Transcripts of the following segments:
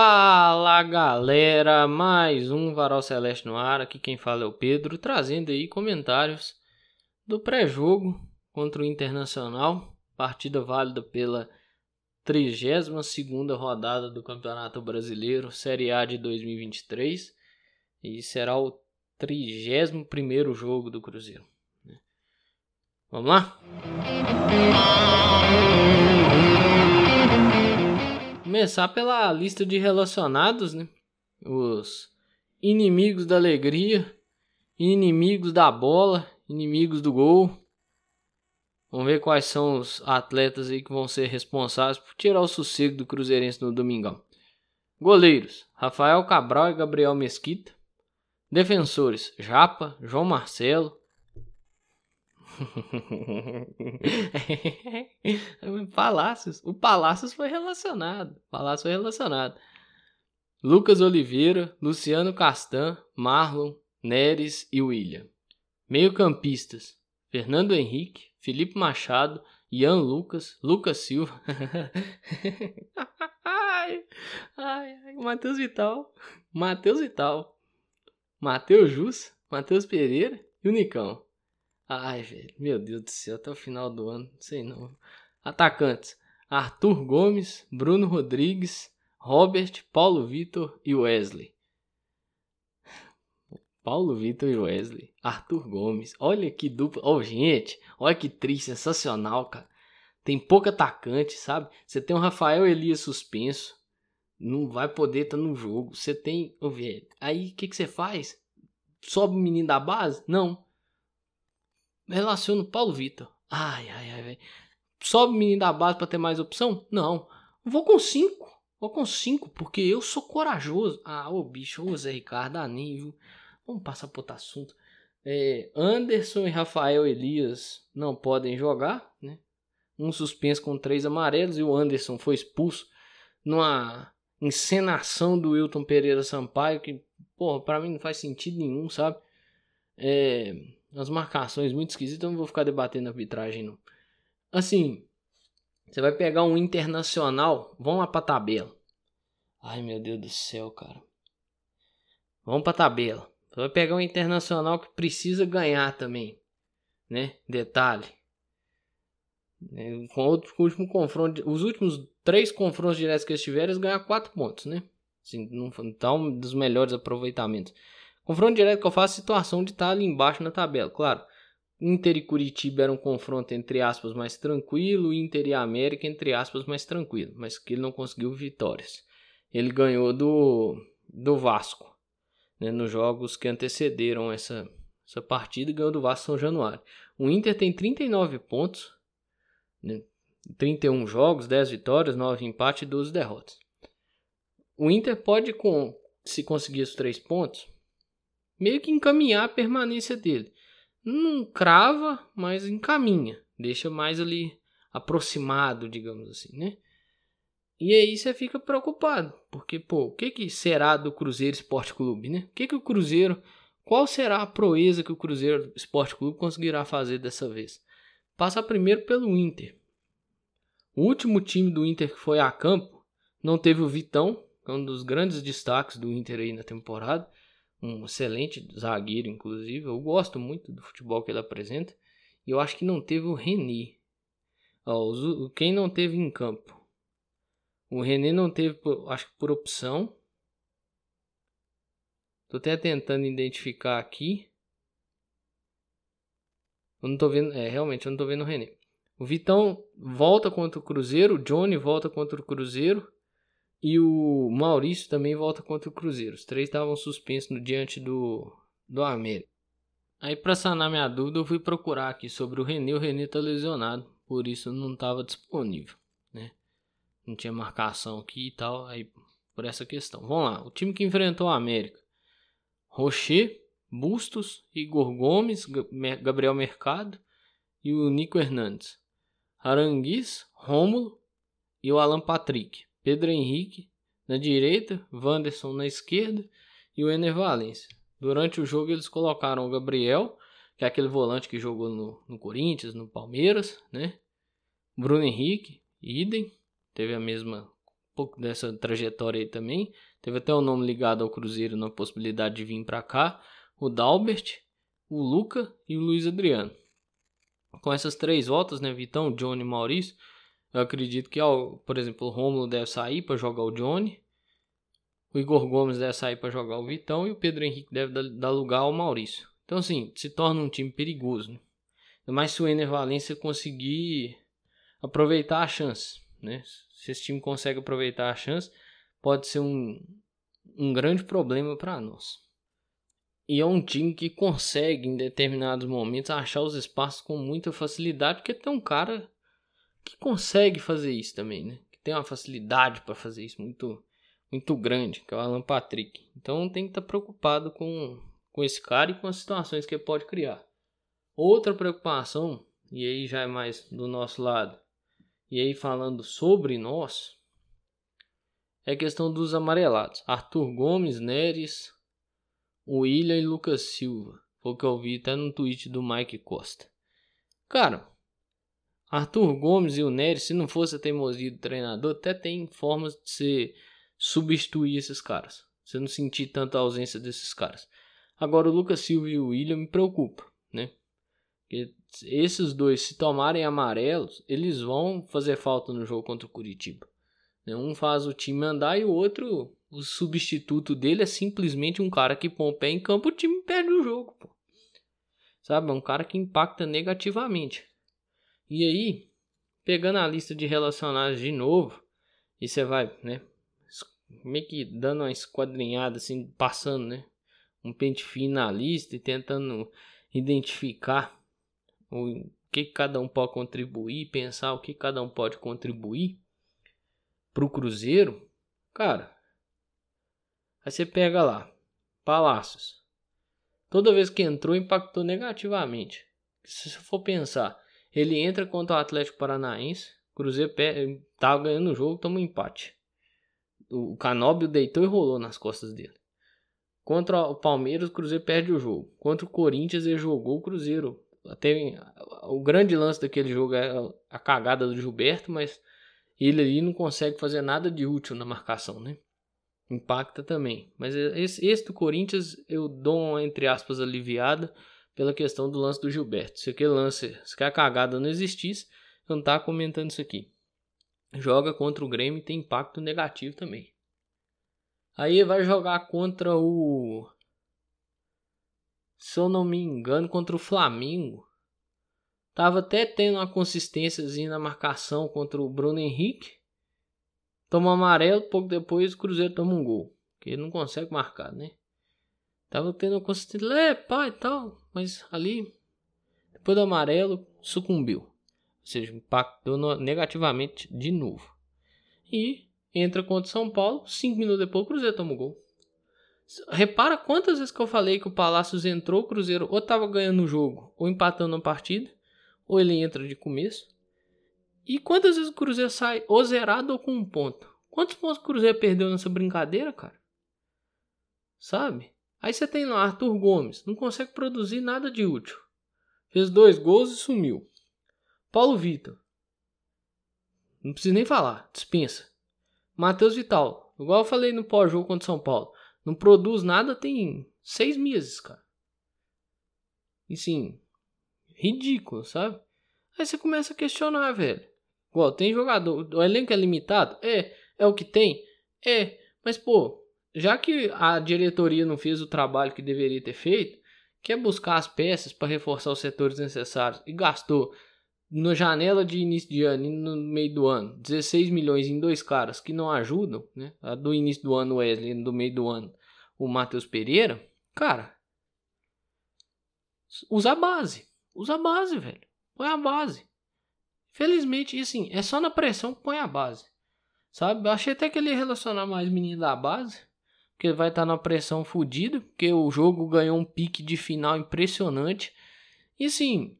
Fala galera, mais um Varal Celeste no ar. Aqui quem fala é o Pedro, trazendo aí comentários do pré-jogo contra o Internacional, partida válida pela 32ª rodada do Campeonato Brasileiro, Série A de 2023, e será o 31º jogo do Cruzeiro. Né? Vamos lá? Começar pela lista de relacionados, né? Os inimigos da alegria, inimigos da bola, inimigos do gol. Vamos ver quais são os atletas aí que vão ser responsáveis por tirar o sossego do Cruzeirense no domingão. Goleiros: Rafael Cabral e Gabriel Mesquita. Defensores: Japa, João Marcelo, Palácios. O Palácios foi relacionado. Palácio foi relacionado. Lucas Oliveira, Luciano Castan, Marlon, Neres e William. Meio-campistas: Fernando Henrique, Felipe Machado, Ian Lucas, Lucas Silva. ai, ai, ai, Matheus Vital, Matheus Vital, Matheus Jus, Matheus Pereira e o Nicão. Ai, velho, meu Deus do céu, até o final do ano, não sei não. Atacantes: Arthur Gomes, Bruno Rodrigues, Robert, Paulo Vitor e Wesley. Paulo Vitor e Wesley. Arthur Gomes. Olha que dupla. Oh, gente, olha que triste, sensacional, cara. Tem pouco atacante, sabe? Você tem o Rafael Elias suspenso. Não vai poder estar tá no jogo. Você tem. Oh, velho. Aí o que, que você faz? Sobe o menino da base? Não relaciono Paulo Vitor. Ai, ai, ai, velho. Sobe o menino da base para ter mais opção? Não. Vou com cinco. Vou com cinco, porque eu sou corajoso. Ah, ô bicho, ô Zé Ricardo, viu? Vamos passar para outro assunto. É, Anderson e Rafael Elias não podem jogar, né? Um suspenso com três amarelos e o Anderson foi expulso numa encenação do Wilton Pereira Sampaio que, porra, pra mim não faz sentido nenhum, sabe? É, umas marcações muito esquisitas, não vou ficar debatendo arbitragem não. Assim, você vai pegar um internacional, vamos lá pra tabela. Ai meu Deus do céu, cara. Vamos pra tabela. Você vai pegar um internacional que precisa ganhar também, né? Detalhe. É, com, outro, com o último confronto, os últimos três confrontos diretos que eles tiveram, eles ganharam quatro pontos, né? Assim, não, tá um dos melhores aproveitamentos. Confronto direto que eu faço, situação de estar tá ali embaixo na tabela. Claro, Inter e Curitiba era um confronto entre aspas mais tranquilo, Inter e América entre aspas mais tranquilo, mas que ele não conseguiu vitórias. Ele ganhou do, do Vasco, né, nos jogos que antecederam essa, essa partida, ganhou do Vasco São Januário. O Inter tem 39 pontos, né, 31 jogos, 10 vitórias, 9 empates e 12 derrotas. O Inter pode, com, se conseguir os 3 pontos, meio que encaminhar a permanência dele. Não crava, mas encaminha. Deixa mais ali aproximado, digamos assim, né? E aí você fica preocupado, porque pô, o que que será do Cruzeiro Esporte Clube, né? O que que o Cruzeiro, qual será a proeza que o Cruzeiro Esporte Clube conseguirá fazer dessa vez? Passa primeiro pelo Inter. O último time do Inter que foi a campo não teve o Vitão, que é um dos grandes destaques do Inter aí na temporada um excelente zagueiro, inclusive. Eu gosto muito do futebol que ele apresenta. E eu acho que não teve o René. Ó, quem não teve em campo? O René não teve, acho que por opção. Tô até tentando identificar aqui. Eu não tô vendo, é, realmente eu não tô vendo o René. O Vitão volta contra o Cruzeiro, o Johnny volta contra o Cruzeiro. E o Maurício também volta contra o Cruzeiro. Os três estavam suspensos no diante do, do América. Aí, para sanar minha dúvida, eu fui procurar aqui sobre o René. O René tá lesionado, por isso não estava disponível, né? Não tinha marcação aqui e tal, aí por essa questão. Vamos lá, o time que enfrentou o América: Rocher, Bustos, Igor Gomes, Gabriel Mercado e o Nico Hernandes. Aranguiz, Rômulo e o Alan Patrick. Pedro Henrique na direita, Wanderson na esquerda e o Ener Valencia. Durante o jogo eles colocaram o Gabriel, que é aquele volante que jogou no, no Corinthians, no Palmeiras, né? Bruno Henrique, idem, teve a mesma pouco dessa trajetória aí também. Teve até o um nome ligado ao Cruzeiro na possibilidade de vir para cá. O Dalbert, o Luca e o Luiz Adriano. Com essas três voltas, né, Vitão, Johnny e Maurício, eu acredito que, por exemplo, o Romulo deve sair para jogar o Johnny. O Igor Gomes deve sair para jogar o Vitão e o Pedro Henrique deve dar lugar ao Maurício. Então, assim, se torna um time perigoso. Né? Mas se o Ener Valência conseguir aproveitar a chance, né? Se esse time consegue aproveitar a chance, pode ser um, um grande problema para nós. E é um time que consegue, em determinados momentos, achar os espaços com muita facilidade, porque tem um cara que consegue fazer isso também, né? Que tem uma facilidade para fazer isso muito, muito grande, que é o Alan Patrick. Então tem que estar tá preocupado com, com esse cara e com as situações que ele pode criar. Outra preocupação, e aí já é mais do nosso lado, e aí falando sobre nós, é a questão dos amarelados. Arthur Gomes, Neres, William e Lucas Silva. Foi o que eu vi até no tweet do Mike Costa. Cara, Arthur Gomes e o Neres, se não fosse a teimosia do treinador, até tem formas de você substituir esses caras. Você não sentir tanta ausência desses caras. Agora o Lucas Silva e o William me preocupa, né? Porque esses dois, se tomarem amarelos, eles vão fazer falta no jogo contra o Curitiba. Né? Um faz o time andar e o outro, o substituto dele é simplesmente um cara que põe o pé em campo, o time perde o jogo. Pô. Sabe? É um cara que impacta negativamente. E aí, pegando a lista de relacionados de novo, e você vai, né? Meio que dando uma esquadrinhada, assim, passando, né? Um pente fino na lista e tentando identificar o que cada um pode contribuir, pensar o que cada um pode contribuir para o Cruzeiro, cara, aí você pega lá, Palácios. Toda vez que entrou, impactou negativamente. Se você for pensar, ele entra contra o Atlético Paranaense, Cruzeiro tava ganhando o jogo, toma um empate. O Canóbio deitou e rolou nas costas dele. Contra o Palmeiras, o Cruzeiro perde o jogo. Contra o Corinthians, ele jogou o Cruzeiro até o grande lance daquele jogo é a cagada do Gilberto, mas ele ali não consegue fazer nada de útil na marcação, né? Impacta também. Mas esse, esse do Corinthians eu dou uma, entre aspas, aliviada pela questão do lance do Gilberto. Se aquele lance, se a cagada não existisse, eu não tava comentando isso aqui. Joga contra o Grêmio e tem impacto negativo também. Aí vai jogar contra o se eu não me engano, contra o Flamengo. Tava até tendo uma consistênciazinha na marcação contra o Bruno Henrique. Toma amarelo, pouco depois o Cruzeiro toma um gol. Que ele não consegue marcar, né? Tava tendo uma consistência, é, pai e tal. Mas ali, depois do amarelo, sucumbiu. Ou seja, impactou negativamente de novo. E entra contra o São Paulo. Cinco minutos depois o Cruzeiro toma um gol. Repara quantas vezes que eu falei que o Palácios entrou, o Cruzeiro ou tava ganhando o jogo, ou empatando a partida, ou ele entra de começo. E quantas vezes o Cruzeiro sai ou zerado ou com um ponto? Quantos pontos o Cruzeiro perdeu nessa brincadeira, cara? Sabe? Aí você tem lá Arthur Gomes, não consegue produzir nada de útil. Fez dois gols e sumiu. Paulo Vitor. Não precisa nem falar, dispensa. Matheus Vital, igual eu falei no pós-jogo contra São Paulo. Não produz nada tem seis meses, cara. E sim, ridículo, sabe? Aí você começa a questionar, velho. Igual, tem jogador. O elenco é limitado? É. É o que tem? É. Mas, pô, já que a diretoria não fez o trabalho que deveria ter feito, quer buscar as peças para reforçar os setores necessários e gastou na janela de início de ano e no meio do ano 16 milhões em dois caras que não ajudam, né? A do início do ano Wesley, do meio do ano o Matheus Pereira, cara, usa a base. Usa a base, velho. Põe a base. Felizmente, assim, é só na pressão que põe a base. Sabe? Eu achei até que ele ia relacionar mais menino da base. Porque vai estar tá na pressão fodida. Porque o jogo ganhou um pique de final impressionante. E assim.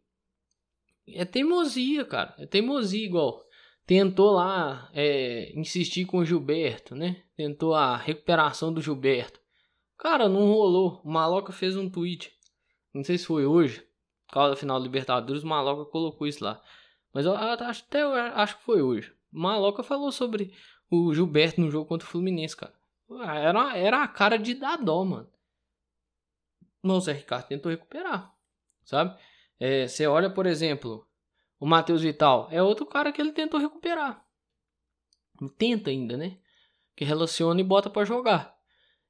É teimosia, cara. É teimosia igual. Tentou lá é, insistir com o Gilberto, né? Tentou a recuperação do Gilberto. Cara, não rolou. O Maloca fez um tweet. Não sei se foi hoje. Por causa da final da Libertadores, o Maloca colocou isso lá. Mas eu até eu acho que foi hoje. Maloca falou sobre o Gilberto no jogo contra o Fluminense, cara. Era, era a cara de dar dó, mano. Mas o Zé Ricardo tentou recuperar, sabe? É, você olha, por exemplo, o Matheus Vital. É outro cara que ele tentou recuperar. Tenta ainda, né? Que relaciona e bota para jogar.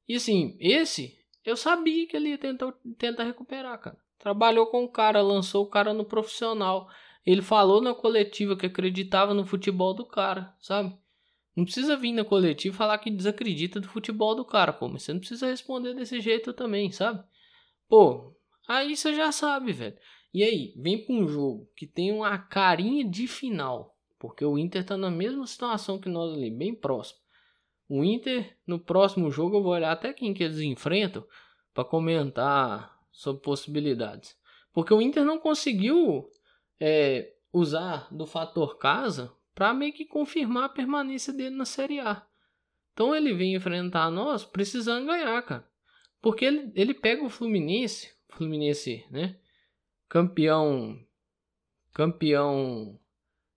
E assim, esse, eu sabia que ele ia tentar, tentar recuperar, cara. Trabalhou com o cara, lançou o cara no profissional. Ele falou na coletiva que acreditava no futebol do cara, sabe? Não precisa vir na coletiva falar que desacredita do futebol do cara, pô. Mas você não precisa responder desse jeito também, sabe? Pô, aí você já sabe, velho. E aí, vem pra um jogo que tem uma carinha de final. Porque o Inter tá na mesma situação que nós ali, bem próximo. O Inter, no próximo jogo, eu vou olhar até quem que eles enfrentam para comentar sobre possibilidades. Porque o Inter não conseguiu é, usar do fator casa para meio que confirmar a permanência dele na Série A. Então ele vem enfrentar nós precisando ganhar, cara. Porque ele, ele pega o Fluminense, Fluminense, né? Campeão, campeão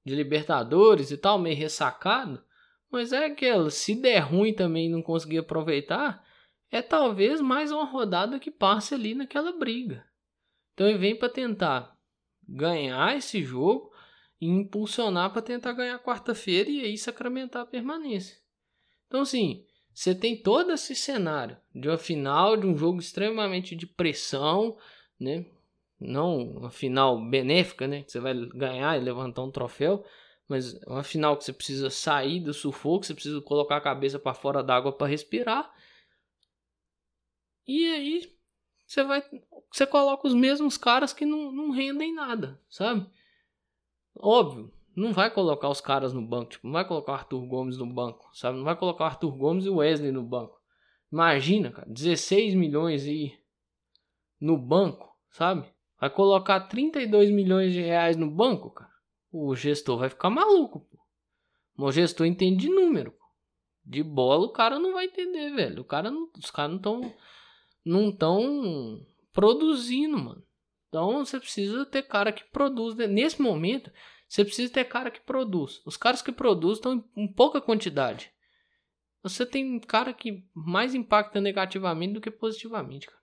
de Libertadores e tal, meio ressacado. Mas é aquela, se der ruim também não conseguir aproveitar, é talvez mais uma rodada que passe ali naquela briga. Então ele vem para tentar ganhar esse jogo e impulsionar para tentar ganhar quarta-feira e aí sacramentar a permanência. Então assim, você tem todo esse cenário de uma final de um jogo extremamente de pressão, né? Não uma final benéfica, né? Que você vai ganhar e levantar um troféu, mas uma final que você precisa sair do sufoco, você precisa colocar a cabeça para fora d'água para respirar. E aí você vai você coloca os mesmos caras que não, não rendem nada, sabe? Óbvio, não vai colocar os caras no banco, tipo, não vai colocar o Arthur Gomes no banco, sabe? Não vai colocar o Arthur Gomes e o Wesley no banco. Imagina, cara, 16 milhões aí no banco, sabe? Vai colocar 32 milhões de reais no banco, cara. O gestor vai ficar maluco, pô. O gestor entende de número. Pô. De bola o cara não vai entender, velho. O cara não, os caras não estão não tão produzindo, mano. Então você precisa ter cara que produz. Né? Nesse momento, você precisa ter cara que produz. Os caras que produzem estão em pouca quantidade. Você tem cara que mais impacta negativamente do que positivamente, cara.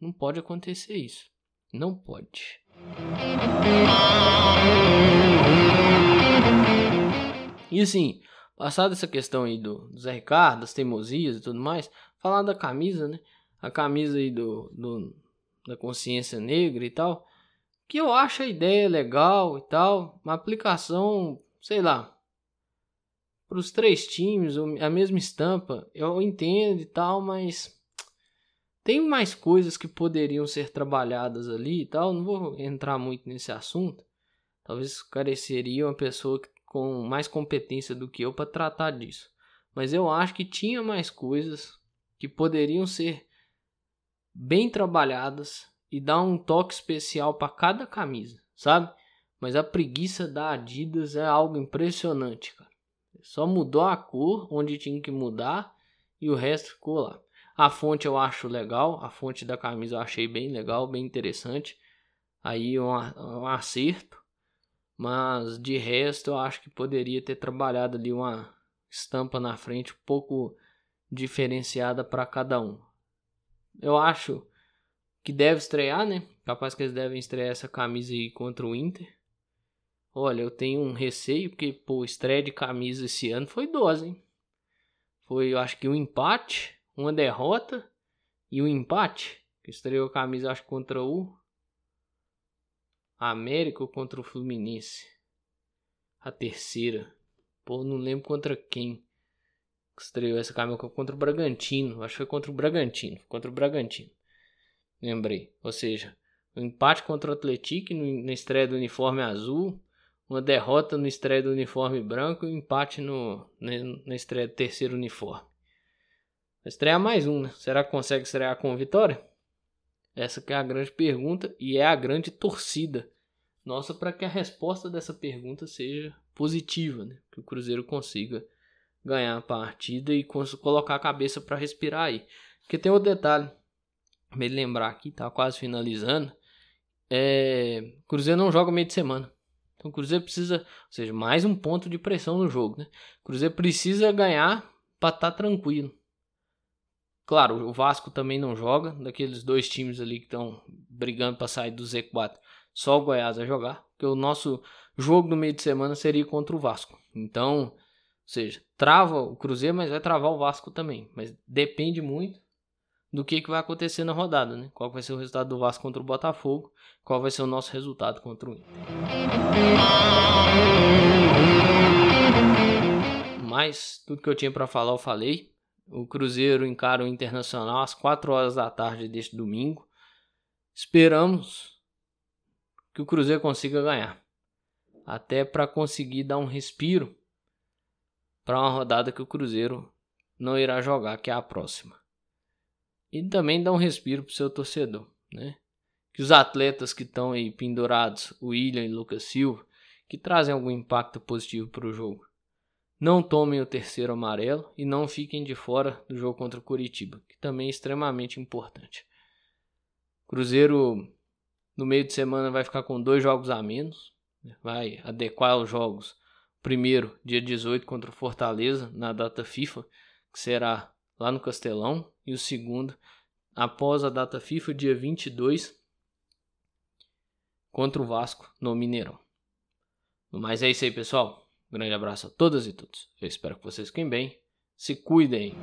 Não pode acontecer isso. Não pode. E assim, passada essa questão aí do, Zé Ricardo, das teimosias e tudo mais, falar da camisa, né? A camisa aí do, do, da consciência negra e tal. Que eu acho a ideia legal e tal. Uma aplicação, sei lá. Para os três times, a mesma estampa, eu entendo e tal, mas tem mais coisas que poderiam ser trabalhadas ali e tal. Não vou entrar muito nesse assunto. Talvez careceria uma pessoa com mais competência do que eu para tratar disso. Mas eu acho que tinha mais coisas que poderiam ser bem trabalhadas e dar um toque especial para cada camisa, sabe? Mas a preguiça da Adidas é algo impressionante, cara. Só mudou a cor onde tinha que mudar e o resto ficou lá. A fonte eu acho legal, a fonte da camisa eu achei bem legal, bem interessante. Aí um, um acerto, mas de resto eu acho que poderia ter trabalhado ali uma estampa na frente um pouco diferenciada para cada um. Eu acho que deve estrear, né? Capaz que eles devem estrear essa camisa aí contra o Inter. Olha, eu tenho um receio, porque, pô, estreia de camisa esse ano foi dose, hein? Foi, eu acho que um empate uma derrota e um empate. Que estreou a camisa, acho, contra o América ou contra o Fluminense. A terceira. Pô, não lembro contra quem. Estreou essa camisa contra o Bragantino. Acho que foi contra o Bragantino. Contra o Bragantino. Lembrei. Ou seja, um empate contra o Atlético na estreia do uniforme azul. Uma derrota no estreia do uniforme branco e um empate no, na estreia do terceiro uniforme. Vai estrear mais um, né? Será que consegue estrear com vitória? Essa que é a grande pergunta e é a grande torcida nossa para que a resposta dessa pergunta seja positiva, né? Que o Cruzeiro consiga ganhar a partida e colocar a cabeça para respirar aí. Porque tem outro detalhe, me lembrar aqui, tá quase finalizando. É, Cruzeiro não joga meio de semana. Então o Cruzeiro precisa, ou seja, mais um ponto de pressão no jogo, né? Cruzeiro precisa ganhar para estar tá tranquilo. Claro, o Vasco também não joga, daqueles dois times ali que estão brigando para sair do Z4. Só o Goiás vai jogar, porque o nosso jogo no meio de semana seria contra o Vasco. Então, seja, trava o Cruzeiro, mas vai travar o Vasco também. Mas depende muito do que, que vai acontecer na rodada, né? Qual vai ser o resultado do Vasco contra o Botafogo, qual vai ser o nosso resultado contra o Inter. Mas tudo que eu tinha para falar eu falei. O Cruzeiro encara o Internacional às 4 horas da tarde deste domingo. Esperamos que o Cruzeiro consiga ganhar. Até para conseguir dar um respiro para uma rodada que o Cruzeiro não irá jogar, que é a próxima. E também dar um respiro para o seu torcedor, né? Que os atletas que estão aí pendurados, o William e Lucas Silva, que trazem algum impacto positivo para o jogo não tomem o terceiro amarelo e não fiquem de fora do jogo contra o Curitiba, que também é extremamente importante. Cruzeiro no meio de semana vai ficar com dois jogos a menos, né? vai adequar os jogos. Primeiro, dia 18 contra o Fortaleza, na data FIFA, que será lá no Castelão, e o segundo, após a data FIFA, dia 22, contra o Vasco no Mineirão. Mas é isso aí, pessoal. Um grande abraço a todas e todos. Eu espero que vocês fiquem bem. Se cuidem.